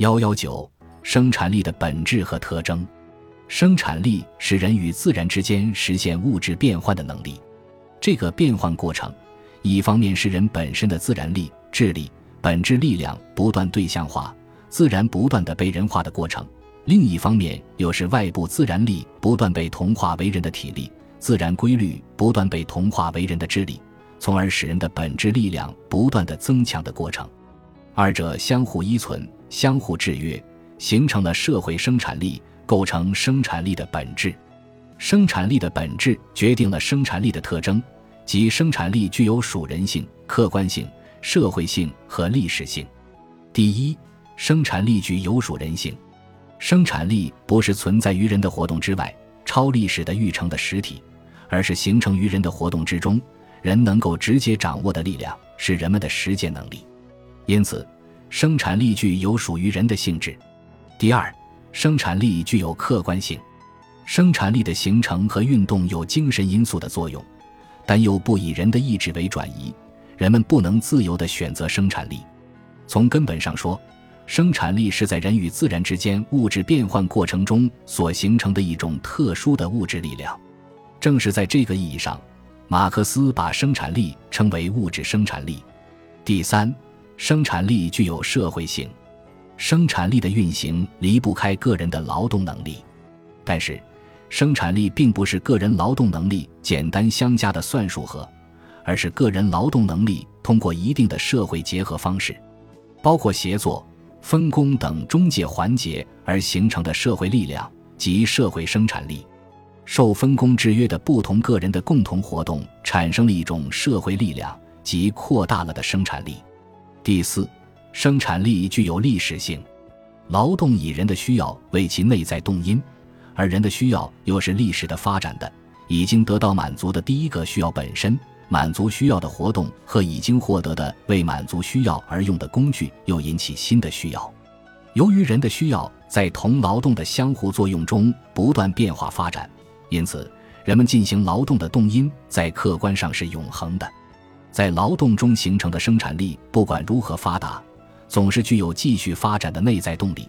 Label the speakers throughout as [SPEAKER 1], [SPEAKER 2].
[SPEAKER 1] 幺幺九，生产力的本质和特征。生产力是人与自然之间实现物质变换的能力。这个变换过程，一方面是人本身的自然力、智力、本质力量不断对象化、自然不断的被人化的过程；另一方面又是外部自然力不断被同化为人的体力、自然规律不断被同化为人的智力，从而使人的本质力量不断的增强的过程。二者相互依存。相互制约，形成了社会生产力，构成生产力的本质。生产力的本质决定了生产力的特征，即生产力具有属人性、客观性、社会性和历史性。第一，生产力具有属人性。生产力不是存在于人的活动之外、超历史的育成的实体，而是形成于人的活动之中，人能够直接掌握的力量，是人们的实践能力。因此。生产力具有属于人的性质。第二，生产力具有客观性。生产力的形成和运动有精神因素的作用，但又不以人的意志为转移。人们不能自由地选择生产力。从根本上说，生产力是在人与自然之间物质变换过程中所形成的一种特殊的物质力量。正是在这个意义上，马克思把生产力称为物质生产力。第三。生产力具有社会性，生产力的运行离不开个人的劳动能力，但是，生产力并不是个人劳动能力简单相加的算术和，而是个人劳动能力通过一定的社会结合方式，包括协作、分工等中介环节而形成的社会力量及社会生产力。受分工制约的不同个人的共同活动，产生了一种社会力量及扩大了的生产力。第四，生产力具有历史性。劳动以人的需要为其内在动因，而人的需要又是历史的发展的已经得到满足的第一个需要本身。满足需要的活动和已经获得的为满足需要而用的工具，又引起新的需要。由于人的需要在同劳动的相互作用中不断变化发展，因此人们进行劳动的动因在客观上是永恒的。在劳动中形成的生产力，不管如何发达，总是具有继续发展的内在动力，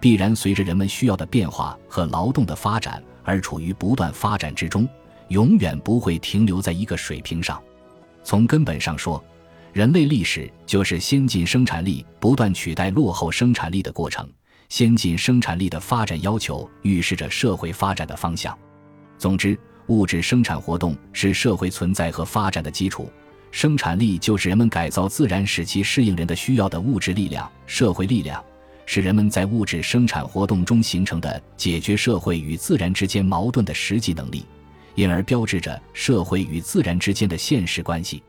[SPEAKER 1] 必然随着人们需要的变化和劳动的发展而处于不断发展之中，永远不会停留在一个水平上。从根本上说，人类历史就是先进生产力不断取代落后生产力的过程。先进生产力的发展要求预示着社会发展的方向。总之，物质生产活动是社会存在和发展的基础。生产力就是人们改造自然使其适应人的需要的物质力量、社会力量，是人们在物质生产活动中形成的解决社会与自然之间矛盾的实际能力，因而标志着社会与自然之间的现实关系。